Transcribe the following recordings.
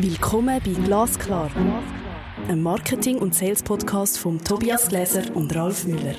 Willkommen bei Glasklar, einem Marketing- und Sales-Podcast von Tobias Gläser und Ralf Müller.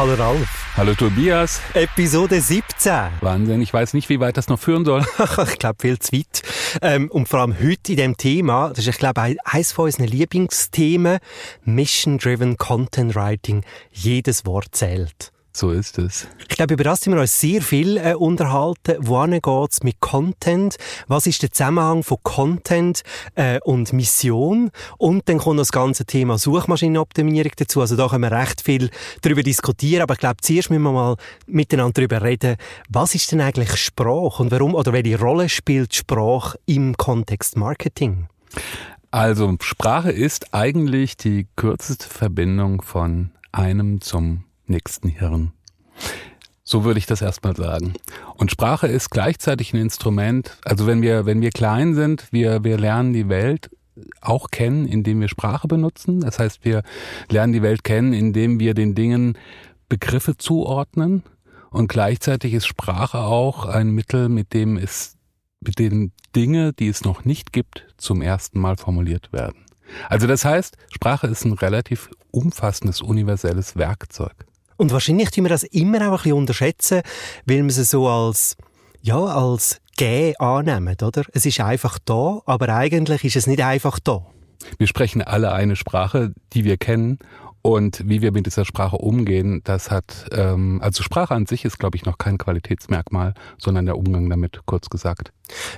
Hallo Ralf. Hallo Tobias. Episode 17. Wahnsinn, ich weiß nicht, wie weit das noch führen soll. ich glaube, viel zu weit. Ähm, und vor allem heute in dem Thema, das ist, ich glaube, eines von unseren Lieblingsthemen, Mission-Driven Content Writing. Jedes Wort zählt. So ist es. Ich glaube, über das sind wir uns sehr viel äh, unterhalten. Wohin geht's mit Content? Was ist der Zusammenhang von Content äh, und Mission? Und dann kommt das ganze Thema Suchmaschinenoptimierung dazu. Also da können wir recht viel darüber diskutieren. Aber ich glaube, zuerst müssen wir mal miteinander darüber reden, was ist denn eigentlich Sprache und warum oder welche Rolle spielt Sprache im Kontext Marketing? Also Sprache ist eigentlich die kürzeste Verbindung von einem zum nächsten Hirn. So würde ich das erstmal sagen. Und Sprache ist gleichzeitig ein Instrument. Also wenn wir, wenn wir klein sind, wir, wir lernen die Welt auch kennen, indem wir Sprache benutzen. Das heißt, wir lernen die Welt kennen, indem wir den Dingen Begriffe zuordnen. Und gleichzeitig ist Sprache auch ein Mittel, mit dem es, mit denen Dinge, die es noch nicht gibt, zum ersten Mal formuliert werden. Also das heißt, Sprache ist ein relativ umfassendes, universelles Werkzeug. Und wahrscheinlich tun wir das immer auch ein bisschen unterschätzen, weil wir es so als, ja, als Geh annehmen, oder? Es ist einfach da, aber eigentlich ist es nicht einfach da. Wir sprechen alle eine Sprache, die wir kennen und wie wir mit dieser Sprache umgehen, das hat, ähm, also Sprache an sich ist, glaube ich, noch kein Qualitätsmerkmal, sondern der Umgang damit, kurz gesagt.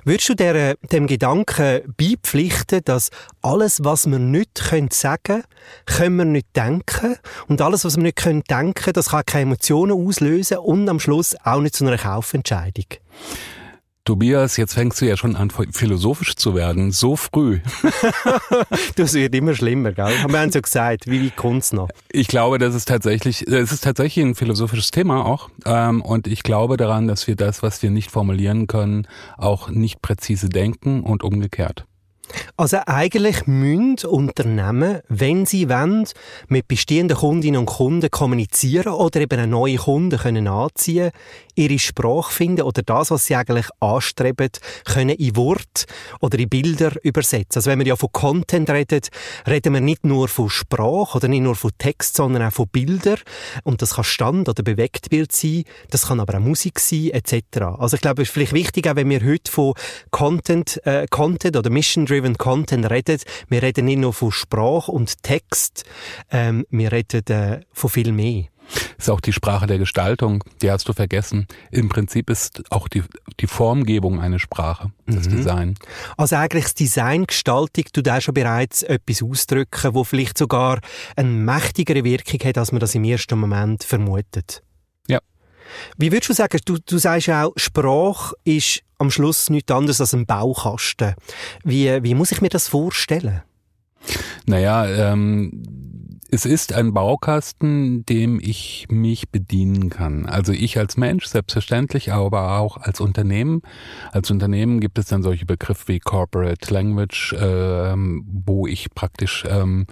Würdest du der, dem Gedanken beipflichten, dass alles, was wir nicht können sagen können, wir nicht denken und alles, was wir nicht können denken, das kann keine Emotionen auslösen und am Schluss auch nicht zu einer Kaufentscheidung? Tobias, jetzt fängst du ja schon an, philosophisch zu werden. So früh. das wird immer schlimmer, gell? Haben wir uns ja gesagt, wie, wie Kunst noch? Ich glaube, das ist tatsächlich, es ist tatsächlich ein philosophisches Thema auch. Ähm, und ich glaube daran, dass wir das, was wir nicht formulieren können, auch nicht präzise denken und umgekehrt. Also eigentlich müssen Unternehmen, wenn sie wollen, mit bestehenden Kundinnen und Kunden kommunizieren oder eben eine neue Kunden können anziehen, ihre Sprache finden oder das, was sie eigentlich anstreben, können in Wort oder in Bilder übersetzen. Also wenn wir ja von Content reden, reden wir nicht nur von Sprache oder nicht nur von Text, sondern auch von Bildern. Und das kann Stand- oder Bewegtbild sein, das kann aber auch Musik sein, etc. Also ich glaube, es ist vielleicht wichtig, auch wenn wir heute von Content, äh, Content oder Mission-Driven Content reden, wir reden nicht nur von Sprache und Text, ähm, wir reden äh, von viel mehr ist auch die Sprache der Gestaltung, die hast du vergessen. Im Prinzip ist auch die, die Formgebung eine Sprache, das mhm. Design. Also eigentlich das Design, Gestaltung, du da schon bereits etwas ausdrücken, wo vielleicht sogar eine mächtigere Wirkung hat, als man das im ersten Moment vermutet. Ja. Wie würdest du sagen, du, du sagst auch, Sprache ist am Schluss nichts anderes als ein Baukasten. Wie, wie muss ich mir das vorstellen? Naja, ähm, es ist ein Baukasten, dem ich mich bedienen kann. Also ich als Mensch, selbstverständlich, aber auch als Unternehmen. Als Unternehmen gibt es dann solche Begriffe wie Corporate Language, äh, wo ich praktisch ähm,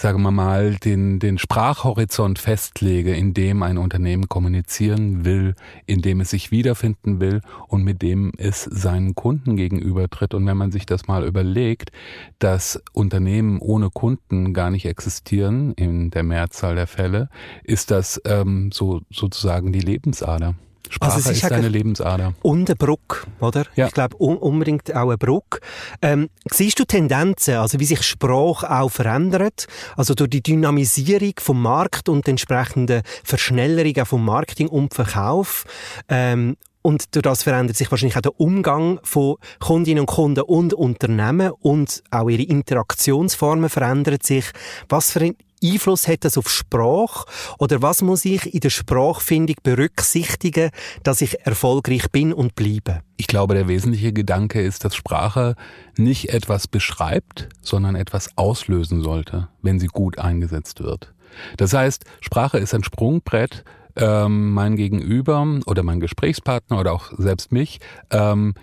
sagen wir mal, den, den Sprachhorizont festlege, in dem ein Unternehmen kommunizieren will, in dem es sich wiederfinden will und mit dem es seinen Kunden gegenübertritt. Und wenn man sich das mal überlegt, dass Unternehmen ohne Kunden gar nicht existieren, in der Mehrzahl der Fälle, ist das ähm, so sozusagen die Lebensader. Sprache also ist, eine Lebensader. Und eine Brücke, oder? Ja. Ich glaube, un unbedingt auch eine Brücke. Ähm, siehst du Tendenzen, also wie sich Sprache auch verändert? Also durch die Dynamisierung vom Markt und entsprechende Verschnellerung auch vom Marketing und Verkauf ähm, und durch das verändert sich wahrscheinlich auch der Umgang von Kundinnen und Kunden und Unternehmen und auch ihre Interaktionsformen verändern sich. Was für Einfluss hat das auf Sprache? Oder was muss ich in der Sprachfindung berücksichtigen, dass ich erfolgreich bin und bleibe? Ich glaube, der wesentliche Gedanke ist, dass Sprache nicht etwas beschreibt, sondern etwas auslösen sollte, wenn sie gut eingesetzt wird. Das heißt, Sprache ist ein Sprungbrett, ähm, mein Gegenüber oder mein Gesprächspartner oder auch selbst mich ähm,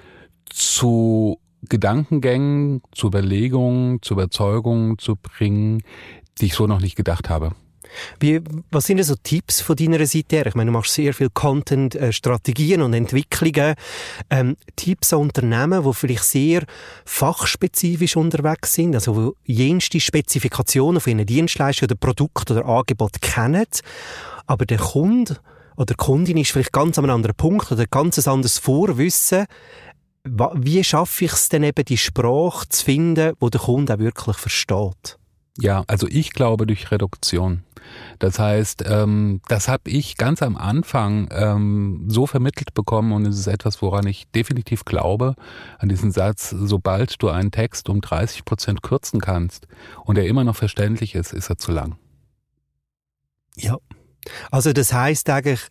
zu Gedankengängen, zu Überlegungen, zu Überzeugungen zu bringen, die ich so noch nicht gedacht habe. Wie, was sind denn so Tipps von deiner Seite her? Ich meine, du machst sehr viel Content, äh, Strategien und Entwicklungen. Ähm, Tipps an Unternehmen, die vielleicht sehr fachspezifisch unterwegs sind, also wo jenste Spezifikationen von ihren Dienstleistungen oder Produkten oder Angeboten kennen, aber der Kunde oder die Kundin ist vielleicht ganz an einem anderen Punkt oder ganz ein anderes Vorwissen. Wie schaffe ich es denn eben, die Sprache zu finden, wo der Kunde auch wirklich versteht? Ja, also ich glaube durch Reduktion. Das heißt, ähm, das habe ich ganz am Anfang ähm, so vermittelt bekommen und es ist etwas, woran ich definitiv glaube, an diesen Satz, sobald du einen Text um 30 Prozent kürzen kannst und er immer noch verständlich ist, ist er zu lang. Ja. Also das heißt eigentlich,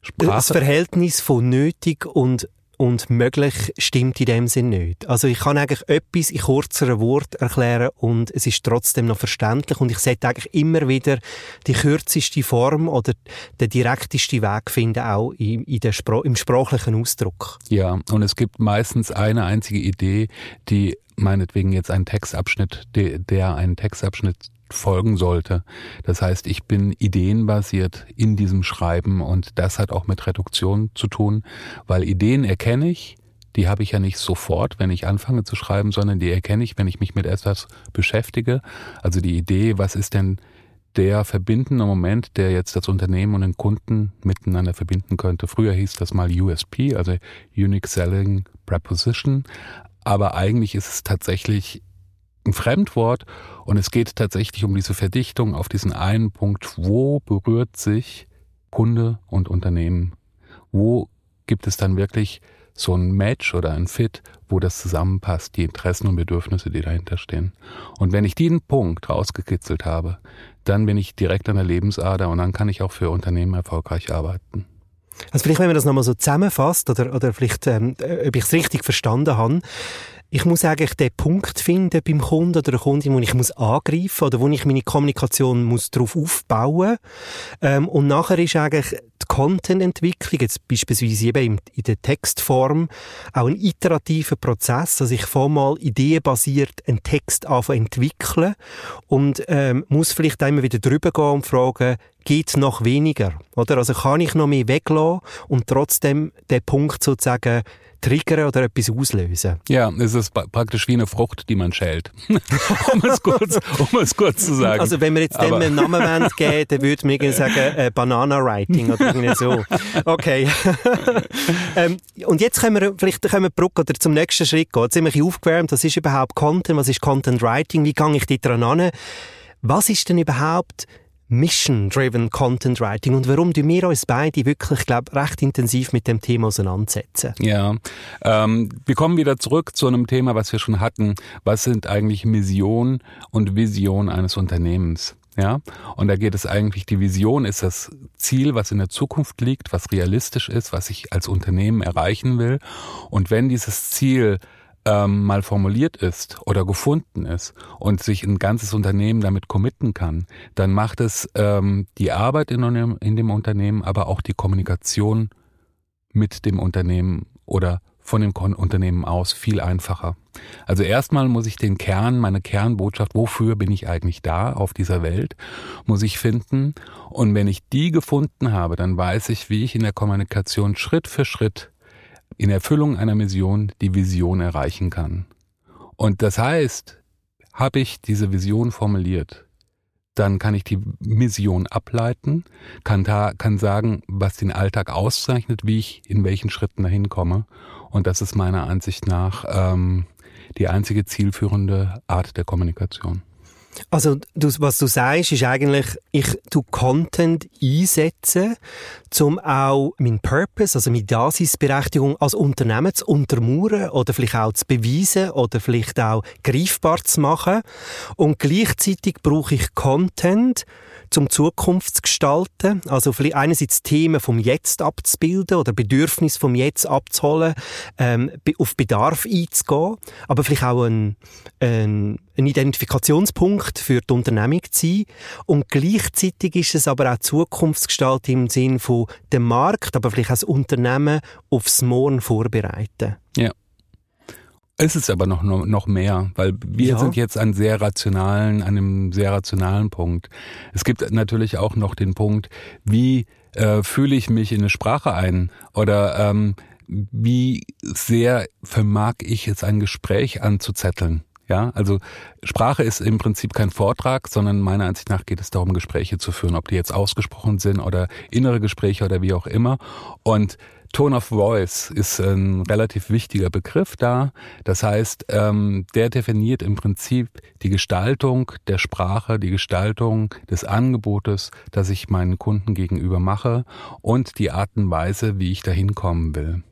Sprache. das Verhältnis von nötig und und möglich stimmt in dem Sinn nicht. Also ich kann eigentlich etwas in kürzeren Wort erklären und es ist trotzdem noch verständlich und ich sollte eigentlich immer wieder die kürzeste Form oder den direkteste Weg finden, auch in, in Spro im sprachlichen Ausdruck. Ja, und es gibt meistens eine einzige Idee, die meinetwegen jetzt einen Textabschnitt, der einen Textabschnitt folgen sollte. Das heißt, ich bin ideenbasiert in diesem Schreiben und das hat auch mit Reduktion zu tun, weil Ideen erkenne ich, die habe ich ja nicht sofort, wenn ich anfange zu schreiben, sondern die erkenne ich, wenn ich mich mit etwas beschäftige. Also die Idee, was ist denn der verbindende Moment, der jetzt das Unternehmen und den Kunden miteinander verbinden könnte. Früher hieß das mal USP, also Unique Selling Preposition. Aber eigentlich ist es tatsächlich ein Fremdwort und es geht tatsächlich um diese Verdichtung auf diesen einen Punkt, wo berührt sich Kunde und Unternehmen? Wo gibt es dann wirklich so ein Match oder ein Fit, wo das zusammenpasst, die Interessen und Bedürfnisse, die dahinter stehen. Und wenn ich diesen Punkt rausgekitzelt habe, dann bin ich direkt an der Lebensader und dann kann ich auch für Unternehmen erfolgreich arbeiten. Also vielleicht, wenn man das nochmal so zusammenfasst oder, oder vielleicht, ähm, ob ich es richtig verstanden habe, ich muss eigentlich den Punkt finden beim Kunden oder der Kundin, wo ich muss angreifen oder wo ich meine Kommunikation muss darauf aufbauen ähm, und nachher ist eigentlich die Content-Entwicklung, jetzt beispielsweise eben in der Textform, auch ein iterativer Prozess, dass ich vormal ideenbasiert einen Text anfange entwickeln und ähm, muss vielleicht einmal wieder drüber gehen und fragen, geht noch weniger, oder? Also kann ich noch mehr weglassen und trotzdem den Punkt sozusagen triggern oder etwas auslösen. Ja, es ist praktisch wie eine Frucht, die man schält. um, es kurz, um es kurz zu sagen. Also wenn wir jetzt dem einen Namen geben, dann würde man sagen äh, Banana Writing oder irgendwie so. Okay. ähm, und jetzt können wir vielleicht können wir Brücke oder zum nächsten Schritt gehen. Jetzt sind wir aufgewärmt. Was ist überhaupt Content? Was ist Content Writing? Wie gehe ich dort an? Was ist denn überhaupt Mission-Driven Content Writing und warum du wir uns beide wirklich, glaube recht intensiv mit dem Thema auseinandersetzen. Ja, ähm, wir kommen wieder zurück zu einem Thema, was wir schon hatten. Was sind eigentlich Mission und Vision eines Unternehmens? Ja, und da geht es eigentlich, die Vision ist das Ziel, was in der Zukunft liegt, was realistisch ist, was ich als Unternehmen erreichen will. Und wenn dieses Ziel ähm, mal formuliert ist oder gefunden ist und sich ein ganzes Unternehmen damit committen kann, dann macht es ähm, die Arbeit in, in dem Unternehmen, aber auch die Kommunikation mit dem Unternehmen oder von dem Unternehmen aus viel einfacher. Also erstmal muss ich den Kern, meine Kernbotschaft, wofür bin ich eigentlich da auf dieser Welt, muss ich finden. Und wenn ich die gefunden habe, dann weiß ich, wie ich in der Kommunikation Schritt für Schritt in Erfüllung einer Mission die Vision erreichen kann. Und das heißt, habe ich diese Vision formuliert, dann kann ich die Mission ableiten, kann, da, kann sagen, was den Alltag auszeichnet, wie ich in welchen Schritten dahin komme. Und das ist meiner Ansicht nach ähm, die einzige zielführende Art der Kommunikation. Also du, was du sagst, ist eigentlich, ich tu Content einsetzen, um auch mein Purpose, also meine Daseinsberechtigung als Unternehmen zu untermauern oder vielleicht auch zu beweisen oder vielleicht auch greifbar zu machen. Und gleichzeitig brauche ich Content, zum Zukunft zu gestalten. Also vielleicht einerseits Themen vom Jetzt abzubilden oder Bedürfnis vom Jetzt abzuholen, ähm, auf Bedarf einzugehen, aber vielleicht auch ein, ein, ein Identifikationspunkt für die Unternehmung zu sein. Und gleichzeitig ist es aber auch Zukunftsgestaltung im Sinn von dem Markt, aber vielleicht auch das Unternehmen aufs Morgen vorbereiten. Ja. Es ist aber noch, noch mehr, weil wir ja. sind jetzt an sehr rationalen, an einem sehr rationalen Punkt. Es gibt natürlich auch noch den Punkt, wie äh, fühle ich mich in eine Sprache ein oder ähm, wie sehr vermag ich es, ein Gespräch anzuzetteln. Ja, also Sprache ist im Prinzip kein Vortrag, sondern meiner Ansicht nach geht es darum, Gespräche zu führen, ob die jetzt ausgesprochen sind oder innere Gespräche oder wie auch immer. Und Tone of Voice ist ein relativ wichtiger Begriff da. Das heißt, ähm, der definiert im Prinzip die Gestaltung der Sprache, die Gestaltung des Angebotes, das ich meinen Kunden gegenüber mache und die Art und Weise, wie ich dahin kommen will.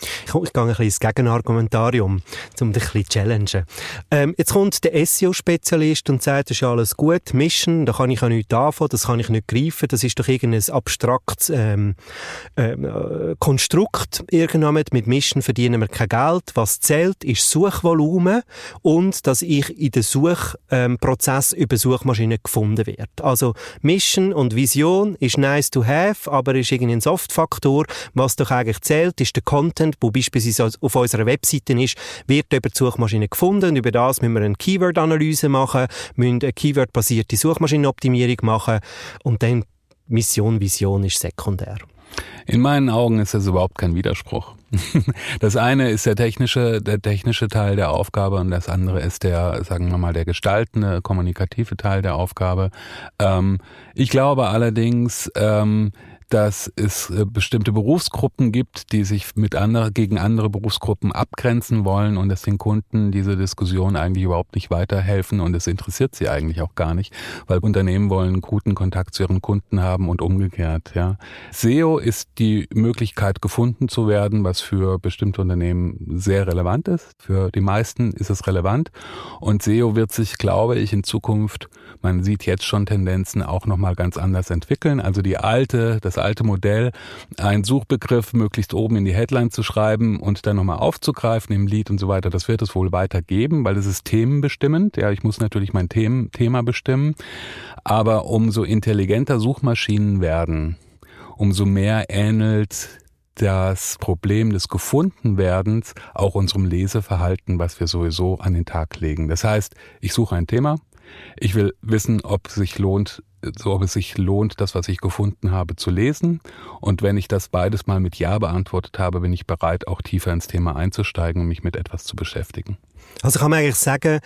Ich, ich gehe ein bisschen ins Gegenargumentarium, um dich ein bisschen zu challengen. Ähm, jetzt kommt der SEO-Spezialist und sagt, das ist alles gut, Mission, da kann ich auch nichts anfangen, das kann ich nicht greifen, das ist doch irgendein abstraktes ähm, ähm äh, Konstrukt irgendwann. Mit Mission verdienen wir kein Geld. Was zählt, ist Suchvolumen und dass ich in den Suchprozess ähm, über Suchmaschinen gefunden werde. Also Mission und Vision ist nice to have, aber ist irgendwie ein Soft-Faktor. Was doch eigentlich zählt, ist der Content Content, wo beispielsweise auf unserer Webseite ist, wird über die Suchmaschine gefunden und über das müssen wir eine Keyword-Analyse machen, müssen eine Keyword-basierte Suchmaschinenoptimierung machen und dann Mission, Vision ist sekundär. In meinen Augen ist das überhaupt kein Widerspruch. Das eine ist der technische, der technische Teil der Aufgabe und das andere ist der, sagen wir mal, der gestaltende, kommunikative Teil der Aufgabe. Ähm, ich glaube allerdings, ähm, dass es äh, bestimmte Berufsgruppen gibt, die sich mit andere, gegen andere Berufsgruppen abgrenzen wollen und dass den Kunden diese Diskussion eigentlich überhaupt nicht weiterhelfen und es interessiert sie eigentlich auch gar nicht, weil Unternehmen wollen guten Kontakt zu ihren Kunden haben und umgekehrt, ja. SEO ist die Möglichkeit gefunden zu werden, was für bestimmte Unternehmen sehr relevant ist. Für die meisten ist es relevant und SEO wird sich, glaube ich, in Zukunft, man sieht jetzt schon Tendenzen auch nochmal ganz anders entwickeln. Also die alte, das das alte Modell, einen Suchbegriff möglichst oben in die Headline zu schreiben und dann nochmal aufzugreifen im Lied und so weiter, das wird es wohl weitergeben, weil es ist themenbestimmend. Ja, ich muss natürlich mein Themen, Thema bestimmen. Aber umso intelligenter Suchmaschinen werden, umso mehr ähnelt das Problem des Gefundenwerdens auch unserem Leseverhalten, was wir sowieso an den Tag legen. Das heißt, ich suche ein Thema, ich will wissen, ob es sich lohnt, so ob es sich lohnt, das, was ich gefunden habe, zu lesen. Und wenn ich das beides mal mit Ja beantwortet habe, bin ich bereit, auch tiefer ins Thema einzusteigen und mich mit etwas zu beschäftigen. Also kann man eigentlich sagen,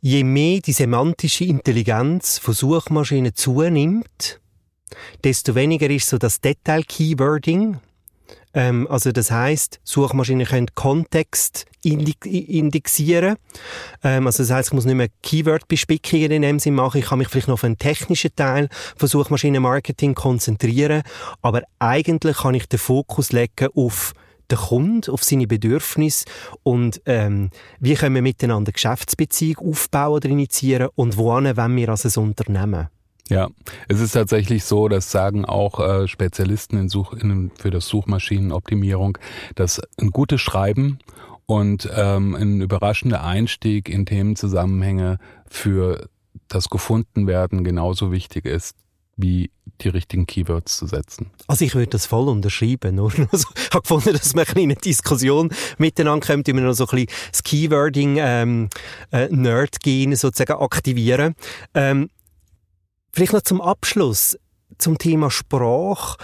je mehr die semantische Intelligenz von Suchmaschinen zunimmt, desto weniger ist so das Detail-Keywording, ähm, also das heißt, Suchmaschinen können Kontext indexieren. Ähm, also das heißt, ich muss nicht mehr Keyword-Bespickungen in dem Sinne machen. Ich kann mich vielleicht noch auf einen technischen Teil von Suchmaschinenmarketing konzentrieren. Aber eigentlich kann ich den Fokus legen auf den Kunden, auf seine Bedürfnisse und ähm, wie können wir miteinander Geschäftsbeziehungen aufbauen oder initiieren und wohin wollen wir als ein Unternehmen. Ja, es ist tatsächlich so, das sagen auch äh, Spezialisten in Such, in, für das Suchmaschinenoptimierung, dass ein gutes Schreiben und ähm, ein überraschender Einstieg in Themenzusammenhänge für das Gefundenwerden genauso wichtig ist wie die richtigen Keywords zu setzen. Also ich würde das voll unterschreiben. Nur also, ich habe gefunden, dass wir eine Diskussion miteinander kommt, wir noch so ein bisschen das Keywording ähm, äh, Nerd-Gen sozusagen aktivieren. Ähm, Vielleicht noch zum Abschluss zum Thema Sprache.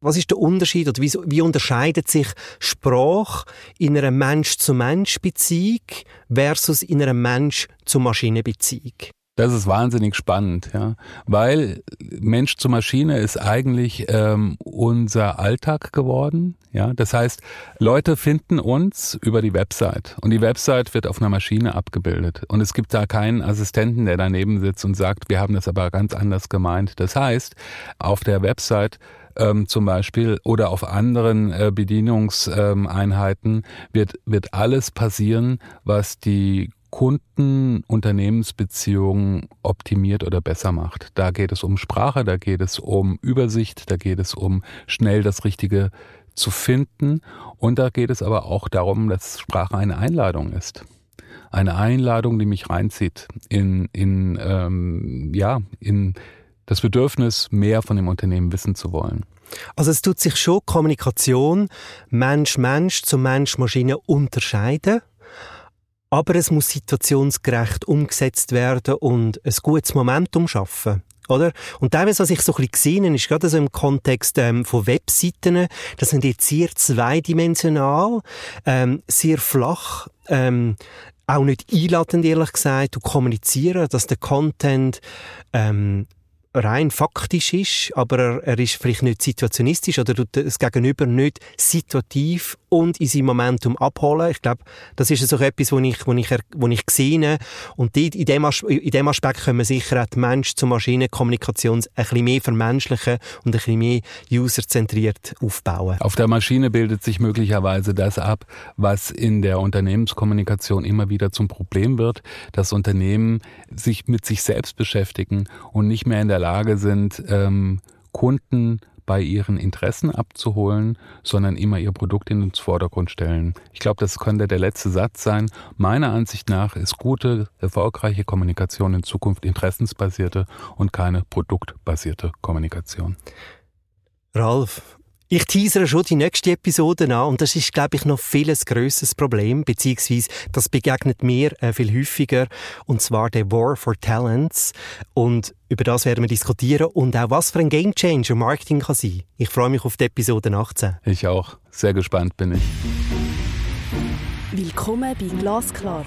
Was ist der Unterschied oder wie, wie unterscheidet sich Sprache in einer Mensch-zu-Mensch-Beziehung versus in einer Mensch-zu-Maschine-Beziehung? Das ist wahnsinnig spannend, ja, weil Mensch zu Maschine ist eigentlich ähm, unser Alltag geworden. Ja, das heißt, Leute finden uns über die Website und die Website wird auf einer Maschine abgebildet und es gibt da keinen Assistenten, der daneben sitzt und sagt, wir haben das aber ganz anders gemeint. Das heißt, auf der Website ähm, zum Beispiel oder auf anderen äh, Bedienungseinheiten ähm, wird, wird alles passieren, was die Kunden-Unternehmensbeziehungen optimiert oder besser macht. Da geht es um Sprache, da geht es um Übersicht, da geht es um schnell das Richtige zu finden und da geht es aber auch darum, dass Sprache eine Einladung ist. Eine Einladung, die mich reinzieht in, in, ähm, ja, in das Bedürfnis, mehr von dem Unternehmen wissen zu wollen. Also es tut sich schon Kommunikation Mensch-Mensch zu Mensch-Maschine unterscheiden aber es muss situationsgerecht umgesetzt werden und ein gutes Momentum schaffen. Oder? Und teilweise, was ich so ein bisschen gesehen habe, ist gerade so im Kontext ähm, von Webseiten, das sind jetzt sehr zweidimensional, ähm, sehr flach, ähm, auch nicht einladend, ehrlich gesagt, und kommunizieren, dass der Content ähm, rein faktisch ist, aber er, er ist vielleicht nicht situationistisch oder tut das Gegenüber nicht situativ und in seinem Momentum abholen. Ich glaube, das ist so etwas, wo ich, wo ich, wo ich sehe. Und in dem, in dem Aspekt können wir sicher auch die Mensch-zu-Maschinen-Kommunikation ein bisschen mehr vermenschlichen und ein bisschen mehr userzentriert aufbauen. Auf der Maschine bildet sich möglicherweise das ab, was in der Unternehmenskommunikation immer wieder zum Problem wird, dass Unternehmen sich mit sich selbst beschäftigen und nicht mehr in der Lage sind, ähm, Kunden bei ihren Interessen abzuholen, sondern immer ihr Produkt in den Vordergrund stellen. Ich glaube, das könnte der letzte Satz sein. Meiner Ansicht nach ist gute, erfolgreiche Kommunikation in Zukunft interessensbasierte und keine produktbasierte Kommunikation. Ralf, ich teasere schon die nächste Episode an und das ist, glaube ich, noch vieles grösseres Problem, beziehungsweise das begegnet mir äh, viel häufiger und zwar der War for Talents und über das werden wir diskutieren und auch was für ein Gamechanger Marketing kann sein. Ich freue mich auf die Episode 18. Ich auch. Sehr gespannt bin ich. Willkommen bei Glasklar,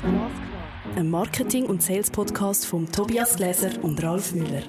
einem Marketing- und Sales-Podcast von Tobias Gläser und Ralf Müller.